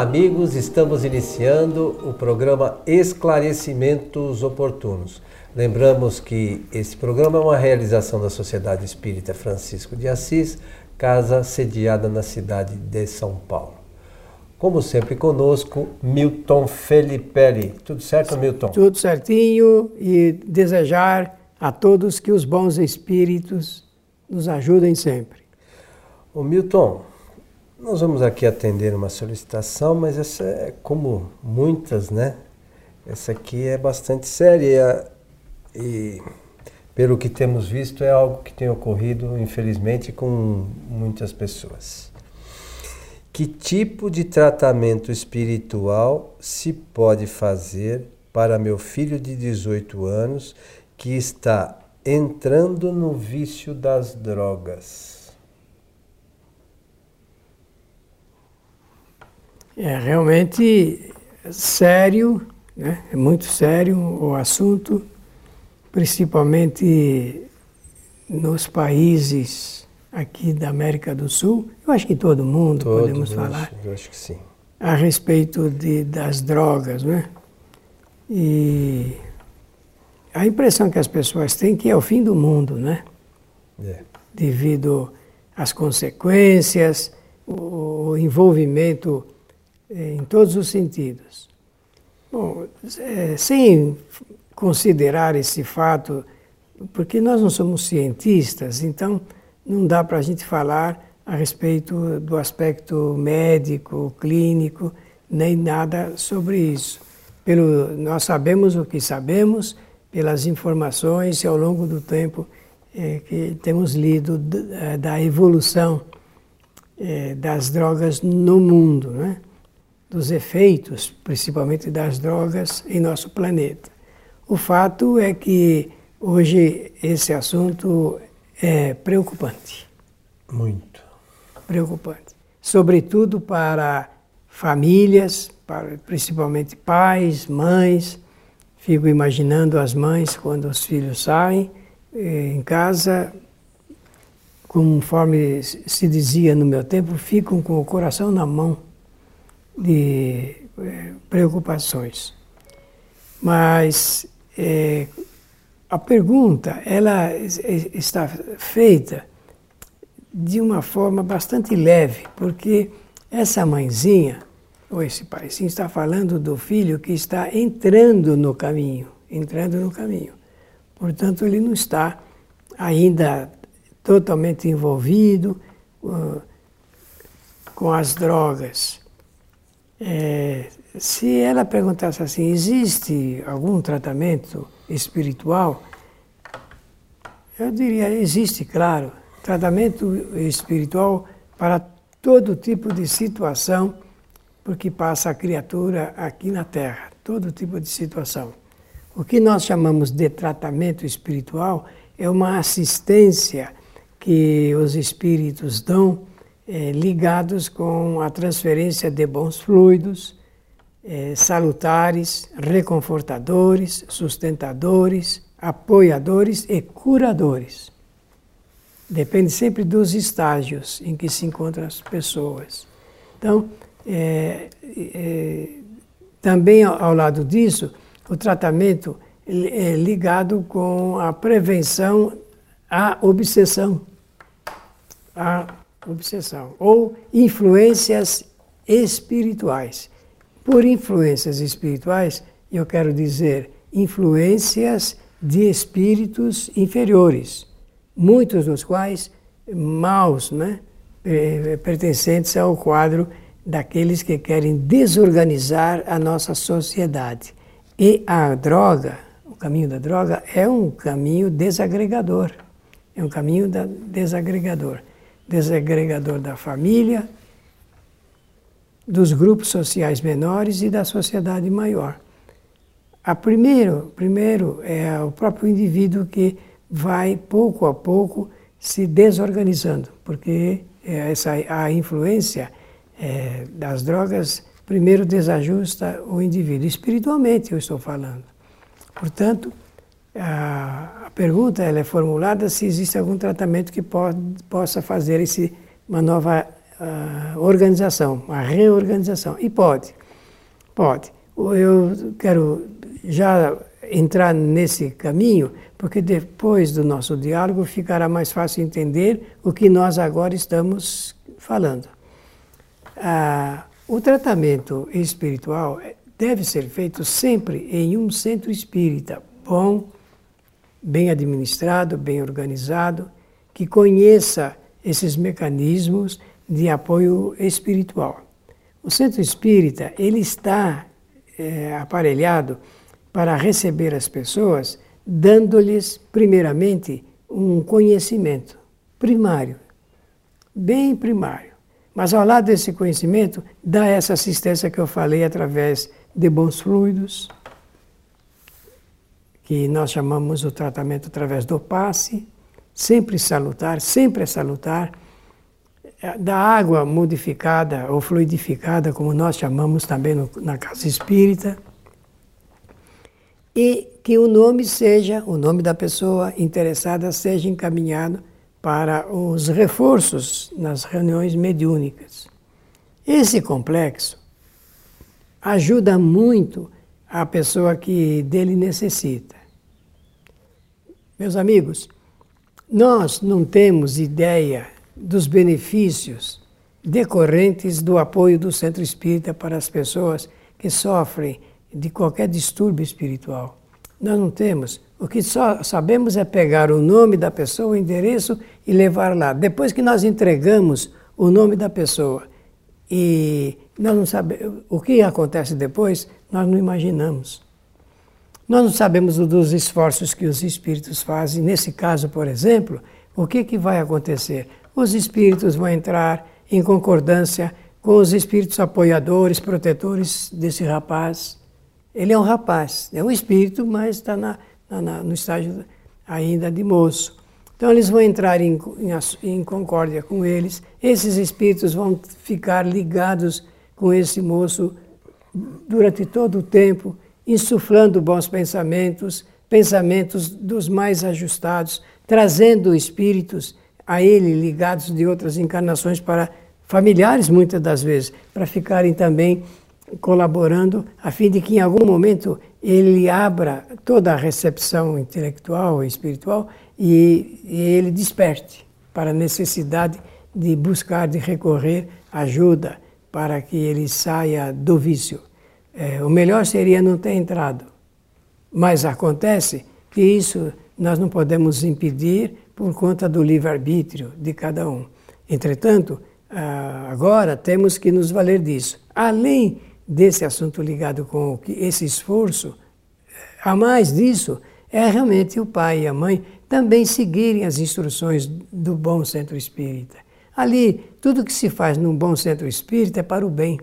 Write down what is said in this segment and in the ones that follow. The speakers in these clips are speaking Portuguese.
Olá, amigos. Estamos iniciando o programa Esclarecimentos Oportunos. Lembramos que esse programa é uma realização da Sociedade Espírita Francisco de Assis, casa sediada na cidade de São Paulo. Como sempre conosco, Milton Felipe. Tudo certo, Milton? Tudo certinho e desejar a todos que os bons espíritos nos ajudem sempre. O Milton, nós vamos aqui atender uma solicitação, mas essa é como muitas, né? Essa aqui é bastante séria e, pelo que temos visto, é algo que tem ocorrido, infelizmente, com muitas pessoas. Que tipo de tratamento espiritual se pode fazer para meu filho de 18 anos que está entrando no vício das drogas? É realmente sério, né? é muito sério o assunto, principalmente nos países aqui da América do Sul. Eu acho que todo mundo Todos, podemos falar. Eu acho que sim. A respeito de, das drogas, né? E a impressão que as pessoas têm é que é o fim do mundo, né? É. Devido às consequências, o envolvimento em todos os sentidos. Bom, é, sem considerar esse fato, porque nós não somos cientistas, então não dá para a gente falar a respeito do aspecto médico, clínico, nem nada sobre isso. Pelo, nós sabemos o que sabemos pelas informações e ao longo do tempo é, que temos lido da, da evolução é, das drogas no mundo. Né? Dos efeitos, principalmente das drogas, em nosso planeta. O fato é que hoje esse assunto é preocupante. Muito. Preocupante. Sobretudo para famílias, para principalmente pais, mães. Fico imaginando as mães quando os filhos saem eh, em casa, conforme se dizia no meu tempo, ficam com o coração na mão de é, preocupações. Mas é, a pergunta ela está feita de uma forma bastante leve, porque essa mãezinha ou esse paizinho está falando do filho que está entrando no caminho, entrando no caminho. Portanto, ele não está ainda totalmente envolvido uh, com as drogas. É, se ela perguntasse assim, existe algum tratamento espiritual? Eu diria, existe, claro. Tratamento espiritual para todo tipo de situação porque passa a criatura aqui na Terra, todo tipo de situação. O que nós chamamos de tratamento espiritual é uma assistência que os espíritos dão é, ligados com a transferência de bons fluidos, é, salutares, reconfortadores, sustentadores, apoiadores e curadores. Depende sempre dos estágios em que se encontram as pessoas. Então, é, é, também ao lado disso, o tratamento é ligado com a prevenção à obsessão, à obsessão, ou influências espirituais. Por influências espirituais, eu quero dizer influências de espíritos inferiores, muitos dos quais maus, né? pertencentes ao quadro daqueles que querem desorganizar a nossa sociedade. E a droga, o caminho da droga, é um caminho desagregador. É um caminho desagregador desagregador da família, dos grupos sociais menores e da sociedade maior. A primeiro, primeiro é o próprio indivíduo que vai pouco a pouco se desorganizando, porque essa a influência é, das drogas primeiro desajusta o indivíduo espiritualmente eu estou falando. Portanto, a, pergunta ela é formulada se existe algum tratamento que pode, possa fazer esse, uma nova a organização, a reorganização. E pode, pode. Eu quero já entrar nesse caminho, porque depois do nosso diálogo ficará mais fácil entender o que nós agora estamos falando. Ah, o tratamento espiritual deve ser feito sempre em um centro espírita bom, bem administrado, bem organizado, que conheça esses mecanismos de apoio espiritual. O centro espírita ele está é, aparelhado para receber as pessoas, dando-lhes primeiramente um conhecimento primário, bem primário. Mas ao lado desse conhecimento, dá essa assistência que eu falei através de bons fluidos, que nós chamamos o tratamento através do passe, sempre salutar, sempre é salutar, da água modificada ou fluidificada, como nós chamamos também no, na casa espírita, e que o nome seja, o nome da pessoa interessada seja encaminhado para os reforços nas reuniões mediúnicas. Esse complexo ajuda muito a pessoa que dele necessita. Meus amigos, nós não temos ideia dos benefícios decorrentes do apoio do centro espírita para as pessoas que sofrem de qualquer distúrbio espiritual. Nós não temos. O que só sabemos é pegar o nome da pessoa, o endereço e levar lá. Depois que nós entregamos o nome da pessoa e nós não sabemos o que acontece depois, nós não imaginamos. Nós não sabemos dos esforços que os espíritos fazem. Nesse caso, por exemplo, o que, que vai acontecer? Os espíritos vão entrar em concordância com os espíritos apoiadores, protetores desse rapaz. Ele é um rapaz, é um espírito, mas está na, na, no estágio ainda de moço. Então eles vão entrar em, em, em concórdia com eles. Esses espíritos vão ficar ligados com esse moço durante todo o tempo insuflando bons pensamentos, pensamentos dos mais ajustados, trazendo espíritos a ele ligados de outras encarnações para familiares muitas das vezes, para ficarem também colaborando a fim de que em algum momento ele abra toda a recepção intelectual e espiritual e, e ele desperte para a necessidade de buscar, de recorrer ajuda para que ele saia do vício. É, o melhor seria não ter entrado. Mas acontece que isso nós não podemos impedir por conta do livre-arbítrio de cada um. Entretanto, agora temos que nos valer disso. Além desse assunto ligado com esse esforço, a mais disso, é realmente o pai e a mãe também seguirem as instruções do bom centro espírita. Ali, tudo que se faz num bom centro espírita é para o bem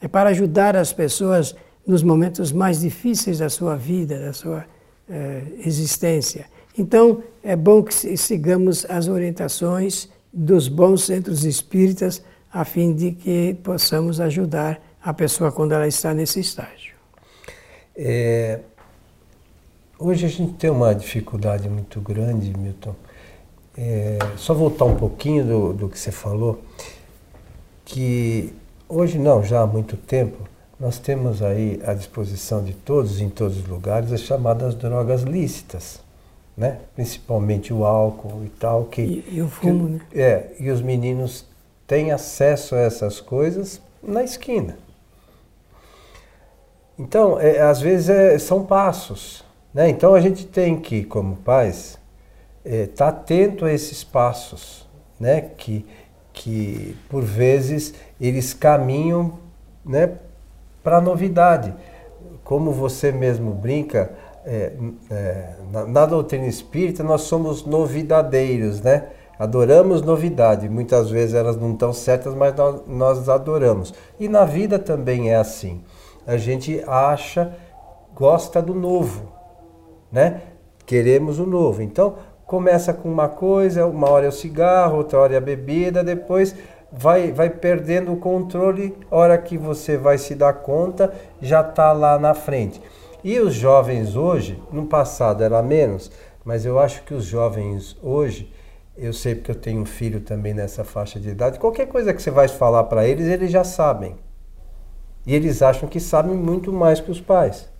é para ajudar as pessoas nos momentos mais difíceis da sua vida, da sua eh, existência. Então, é bom que sigamos as orientações dos bons centros espíritas a fim de que possamos ajudar a pessoa quando ela está nesse estágio. É, hoje a gente tem uma dificuldade muito grande, Milton. É, só voltar um pouquinho do, do que você falou, que Hoje não, já há muito tempo, nós temos aí à disposição de todos, em todos os lugares, as chamadas drogas lícitas, né? principalmente o álcool e tal. Que, e, e o fumo, né? É, e os meninos têm acesso a essas coisas na esquina. Então, é, às vezes é, são passos. Né? Então a gente tem que, como pais, estar é, tá atento a esses passos, né? que que por vezes eles caminham né, para a novidade. Como você mesmo brinca, é, é, na, na, doutrina espírita nós somos novidadeiros, né? Adoramos novidade. Muitas vezes elas não estão certas, mas nós, nós adoramos. E na vida também é assim. A gente acha, gosta do novo, né? Queremos o novo. Então, começa com uma coisa, uma hora é o cigarro, outra hora é a bebida, depois vai, vai perdendo o controle, hora que você vai se dar conta, já está lá na frente. E os jovens hoje, no passado era menos, mas eu acho que os jovens hoje eu sei porque eu tenho um filho também nessa faixa de idade. Qualquer coisa que você vai falar para eles, eles já sabem. E eles acham que sabem muito mais que os pais.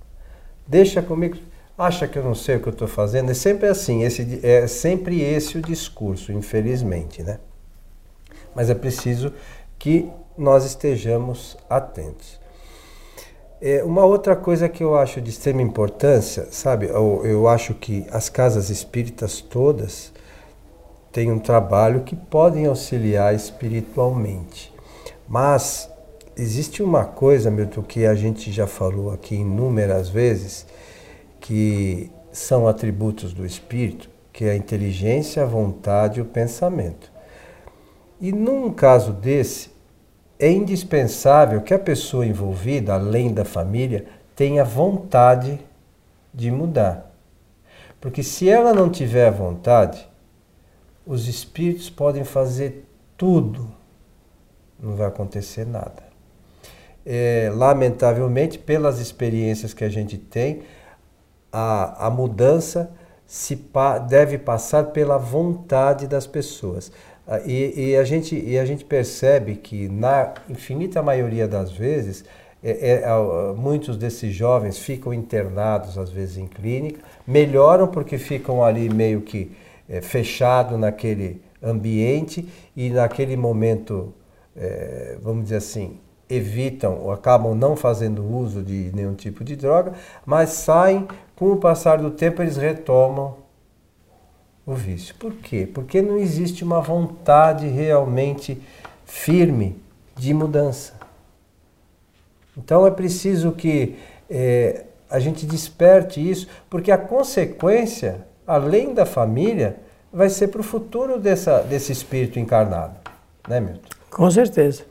Deixa comigo. Acha que eu não sei o que eu estou fazendo? É sempre assim, esse, é sempre esse o discurso, infelizmente, né? Mas é preciso que nós estejamos atentos. É, uma outra coisa que eu acho de extrema importância, sabe? Eu, eu acho que as casas espíritas todas têm um trabalho que podem auxiliar espiritualmente. Mas existe uma coisa, Milton, que a gente já falou aqui inúmeras vezes, que são atributos do espírito, que é a inteligência, a vontade e o pensamento. E num caso desse, é indispensável que a pessoa envolvida, além da família, tenha vontade de mudar. Porque se ela não tiver vontade, os espíritos podem fazer tudo, não vai acontecer nada. É, lamentavelmente, pelas experiências que a gente tem, a, a mudança se pa, deve passar pela vontade das pessoas. Ah, e, e, a gente, e a gente percebe que, na infinita maioria das vezes, é, é, muitos desses jovens ficam internados, às vezes em clínica, melhoram porque ficam ali meio que é, fechado naquele ambiente e naquele momento, é, vamos dizer assim, evitam ou acabam não fazendo uso de nenhum tipo de droga, mas saem, com o passar do tempo, eles retomam o vício. Por quê? Porque não existe uma vontade realmente firme de mudança. Então é preciso que é, a gente desperte isso, porque a consequência, além da família, vai ser para o futuro dessa, desse espírito encarnado. Né, Milton? Com certeza.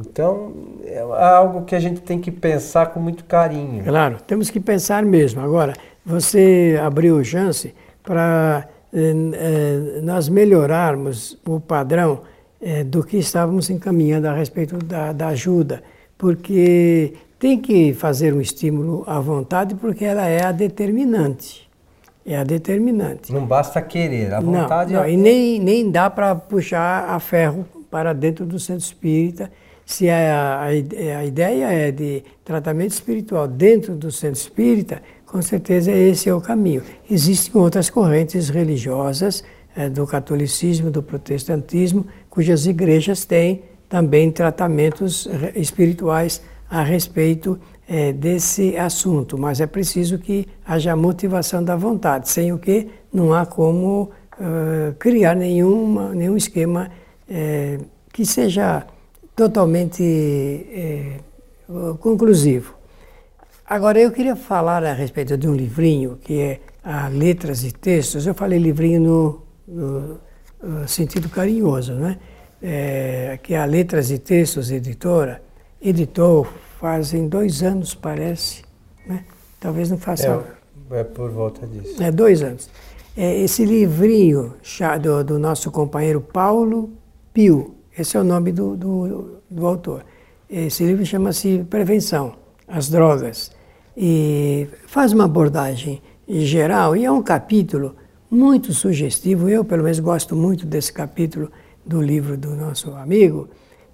Então, é algo que a gente tem que pensar com muito carinho. Claro, temos que pensar mesmo. Agora, você abriu chance para eh, eh, nós melhorarmos o padrão eh, do que estávamos encaminhando a respeito da, da ajuda, porque tem que fazer um estímulo à vontade, porque ela é a determinante. É a determinante. Não basta querer, a vontade não, não, é. E nem, nem dá para puxar a ferro para dentro do centro espírita. Se a, a, a ideia é de tratamento espiritual dentro do centro espírita, com certeza esse é o caminho. Existem outras correntes religiosas é, do catolicismo, do protestantismo, cujas igrejas têm também tratamentos espirituais a respeito é, desse assunto, mas é preciso que haja motivação da vontade, sem o que não há como uh, criar nenhuma, nenhum esquema é, que seja totalmente é, conclusivo. Agora, eu queria falar a respeito de um livrinho que é a Letras e Textos. Eu falei livrinho no, no, no sentido carinhoso, né? É, que é a Letras e Textos Editora editou fazem dois anos, parece. Né? Talvez não faça. É, é por volta disso. É, dois anos. É, esse livrinho do, do, nosso companheiro Paulo Pio, esse é o nome do, do, do autor. Esse livro chama-se Prevenção às Drogas e faz uma abordagem geral e é um capítulo muito sugestivo. Eu, pelo menos, gosto muito desse capítulo do livro do nosso amigo,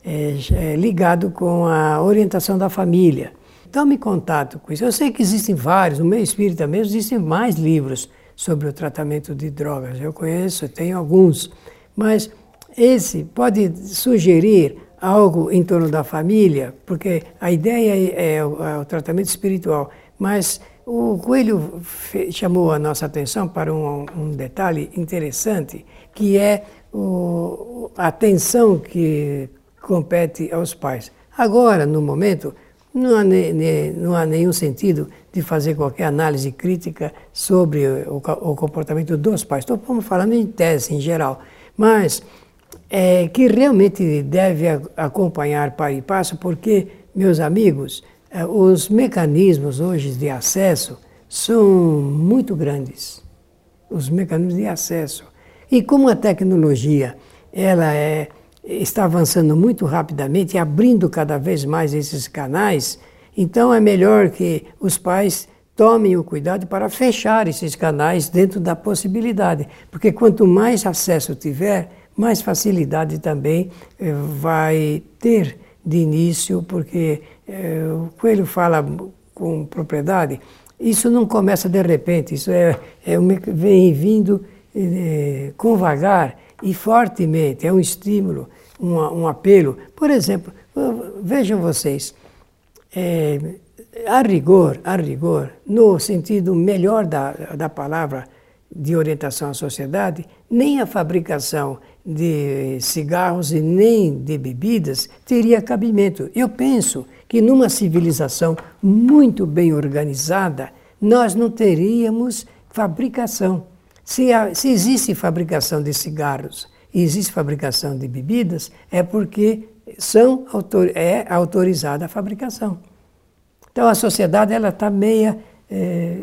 é, é, ligado com a orientação da família. Tome contato com isso. Eu sei que existem vários, no meio espírita mesmo, existem mais livros sobre o tratamento de drogas. Eu conheço, tenho alguns, mas esse pode sugerir algo em torno da família, porque a ideia é, é, o, é o, tratamento espiritual, mas o Coelho chamou a nossa atenção para um, um detalhe interessante, que é a atenção que compete aos pais. Agora, no momento, não há, ne, ne, não há nenhum sentido de fazer qualquer análise crítica sobre o, o comportamento dos pais. Estou falando em tese, em geral. Mas é, que realmente deve acompanhar para e passo, porque, meus amigos, é, os mecanismos hoje de acesso são muito grandes. Os mecanismos de acesso. E como a tecnologia ela é, está avançando muito rapidamente, abrindo cada vez mais esses canais, então é melhor que os pais tomem o cuidado para fechar esses canais dentro da possibilidade, porque quanto mais acesso tiver, mais facilidade também eh, vai ter de início, porque eh, o Coelho fala com propriedade, isso não começa de repente, isso é, é vem vindo eh, com vagar e fortemente, é um estímulo, um, um apelo. Por exemplo, vejam vocês, é, a rigor, a rigor, no sentido melhor da, da palavra de orientação à sociedade, nem a fabricação de cigarros e nem de bebidas teria cabimento. Eu penso que numa civilização muito bem organizada, nós não teríamos fabricação. Se, há, se existe fabricação de cigarros e existe fabricação de bebidas, é porque são, é autorizada a fabricação. Então a sociedade ela está meia é,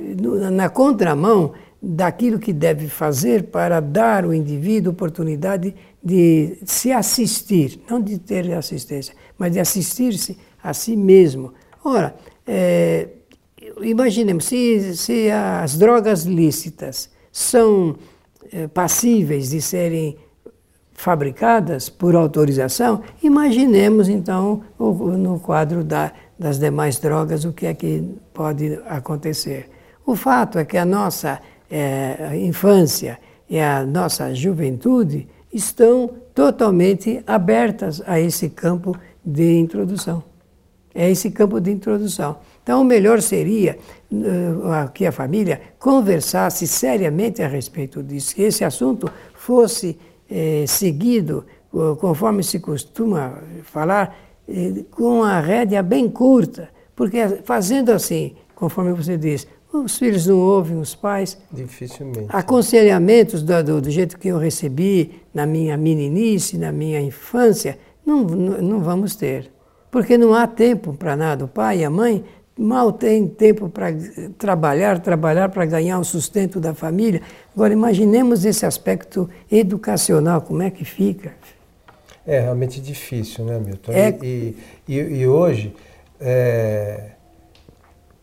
na contramão daquilo que deve fazer para dar ao indivíduo oportunidade de se assistir, não de ter assistência, mas de assistir-se a si mesmo. Ora, é, imaginemos, se, se as drogas lícitas são é, passíveis de serem fabricadas por autorização, imaginemos então o, no quadro da, das demais drogas o que é que pode acontecer. O fato é que a nossa é, infância e a nossa juventude estão totalmente abertas a esse campo de introdução. É esse campo de introdução. Então, o melhor seria uh, que a família conversasse seriamente a respeito disso, que esse assunto fosse eh, seguido, uh, conforme se costuma falar, eh, com a rédea bem curta, porque fazendo assim, conforme você diz, os filhos não ouvem os pais. Dificilmente. Aconselhamentos do, do, do, jeito que eu recebi na minha meninice, na minha infância, não, não, não vamos ter. Porque não há tempo para nada. O pai e a mãe mal têm tempo para trabalhar, trabalhar para ganhar o sustento da família. Agora, imaginemos esse aspecto educacional, como é que fica? É realmente difícil, né, Milton? É... E, e, e hoje. É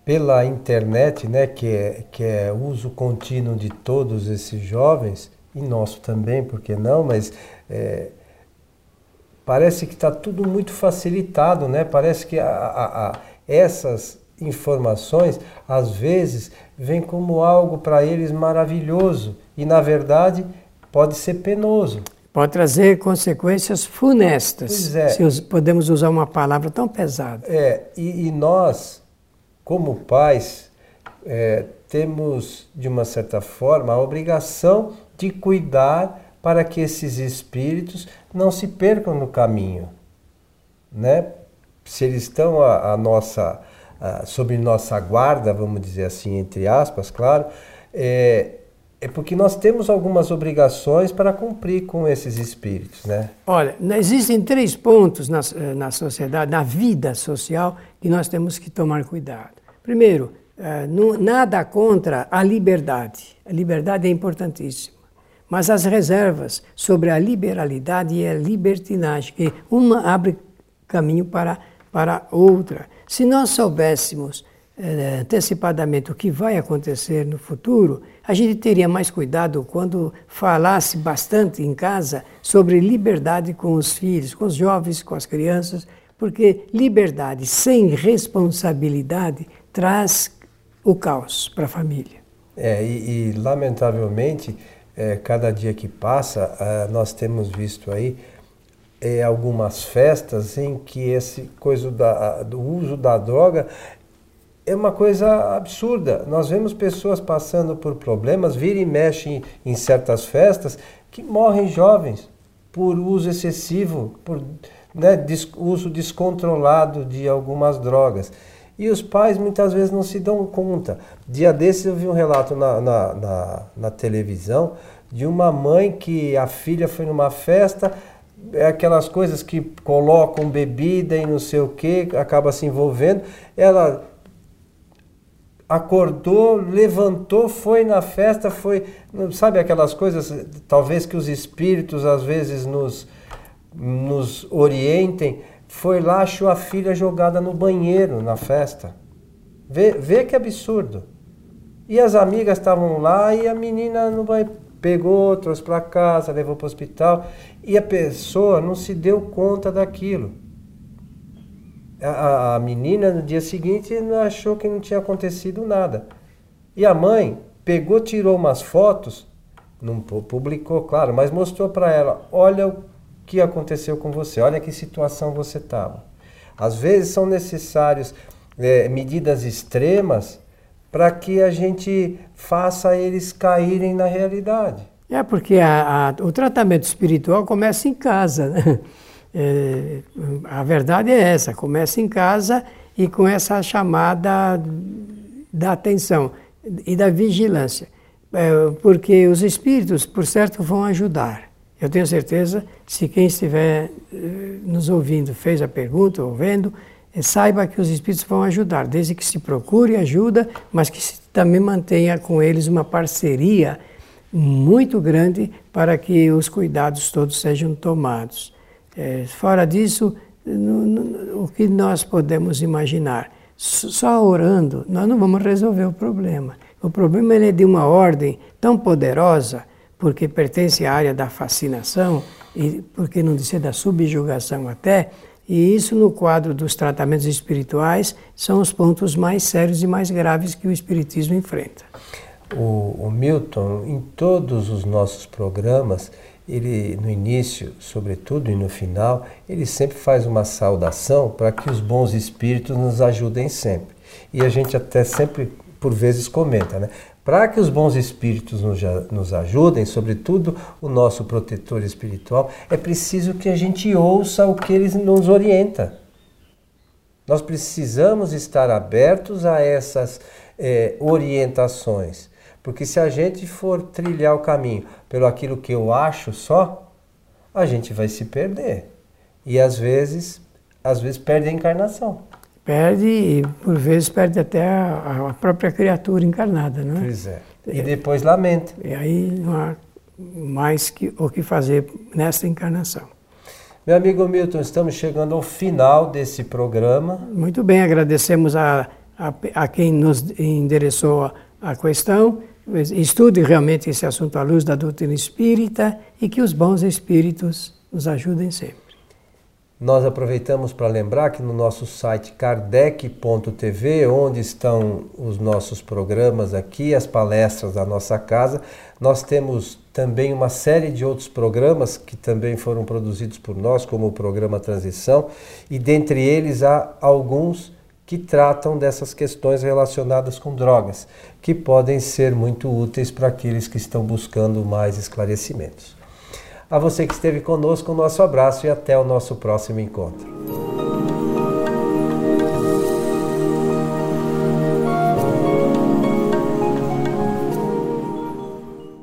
pela internet, né, que é, que é uso contínuo de todos esses jovens, e nosso também, por que não, mas é, parece que está tudo muito facilitado, né? Parece que a, a, a, essas informações, às vezes, vêm como algo para eles maravilhoso, e na verdade pode ser penoso. Pode trazer consequências funestas, pois é. se podemos usar uma palavra tão pesada. É, e, e nós como pais, é, temos, de uma certa forma, a obrigação de cuidar para que esses espíritos não se percam no caminho. Né? Se eles estão a, a nossa, a, sob nossa guarda, vamos dizer assim, entre aspas, claro, é, é porque nós temos algumas obrigações para cumprir com esses espíritos, né? Olha, existem três pontos na, na sociedade, na vida social, que nós temos que tomar cuidado. Primeiro, eh, nada contra a liberdade. A liberdade é importantíssima. Mas as reservas sobre a liberalidade e a libertinagem, que uma abre caminho para, para outra. Se nós soubéssemos eh, antecipadamente o que vai acontecer no futuro, a gente teria mais cuidado quando falasse bastante em casa sobre liberdade com os filhos, com os jovens, com as crianças, porque liberdade sem responsabilidade traz o caos para a família. É, e, e lamentavelmente, é, cada dia que passa, é, nós temos visto aí é, algumas festas em que esse coisa da, do uso da droga é uma coisa absurda. Nós vemos pessoas passando por problemas, vira e mexe em, certas festas, que morrem jovens por uso excessivo, por né, uso descontrolado de algumas drogas. E os pais muitas vezes não se dão conta. Dia desses eu vi um relato na, na, na, na televisão de uma mãe que a filha foi numa festa, é aquelas coisas que colocam bebida e não sei o que, acaba se envolvendo. Ela acordou, levantou, foi na festa, foi, sabe aquelas coisas, talvez que os espíritos às vezes nos, nos orientem foi lá, achou a filha jogada no banheiro na festa. Vê, vê que absurdo. E as amigas estavam lá e a menina não vai pegou, trouxe para casa, levou para o hospital e a pessoa não se deu conta daquilo. A, a, menina no dia seguinte achou que não tinha acontecido nada. E a mãe pegou, tirou umas fotos, não publicou, claro, mas mostrou para ela: olha o que aconteceu com você, olha que situação você estava. Às vezes são necessários é, medidas extremas para que a gente faça eles caírem na realidade. É porque a, a, o tratamento espiritual começa em casa. Né? É, a verdade é essa: começa em casa e com essa chamada da atenção e da vigilância. É, porque os espíritos, por certo, vão ajudar. Eu tenho certeza, se quem estiver eh, nos ouvindo fez a pergunta ou vendo, eh, saiba que os espíritos vão ajudar, desde que se procure ajuda, mas que se também mantenha com eles uma parceria muito grande para que os cuidados todos sejam tomados. É, fora disso, o que nós podemos imaginar? Só orando, nós não vamos resolver o problema. O problema é de uma ordem tão poderosa, porque pertence à área da fascinação, e porque não dizer da subjugação até, e isso, no quadro dos tratamentos espirituais, são os pontos mais sérios e mais graves que o Espiritismo enfrenta. O, o Milton, em todos os nossos programas, ele no início, sobretudo, e no final, ele sempre faz uma saudação para que os bons espíritos nos ajudem sempre. E a gente até sempre, por vezes, comenta, né? Para que os bons espíritos nos, nos ajudem, sobretudo o nosso protetor espiritual, é preciso que a gente ouça o que eles nos orienta. Nós precisamos estar abertos a essas é, orientações, porque se a gente for trilhar o caminho pelo aquilo que eu acho só, a gente vai se perder e às vezes, às vezes perde a encarnação. Perde e, por vezes, perde até a, a própria criatura encarnada, não é? Pois é. E depois lamenta. E aí não há mais que, o que fazer nessa encarnação. Meu amigo Milton, estamos chegando ao final desse programa. Muito bem, agradecemos a, a, a quem nos endereçou a, a questão. Estude realmente esse assunto à luz da doutrina espírita e que os bons espíritos nos ajudem sempre. Nós aproveitamos para lembrar que no nosso site kardec.tv, onde estão os nossos programas aqui, as palestras da nossa casa, nós temos também uma série de outros programas que também foram produzidos por nós, como o programa Transição, e dentre eles há alguns que tratam dessas questões relacionadas com drogas, que podem ser muito úteis para aqueles que estão buscando mais esclarecimentos. A você que esteve conosco, o nosso abraço e até o nosso próximo encontro.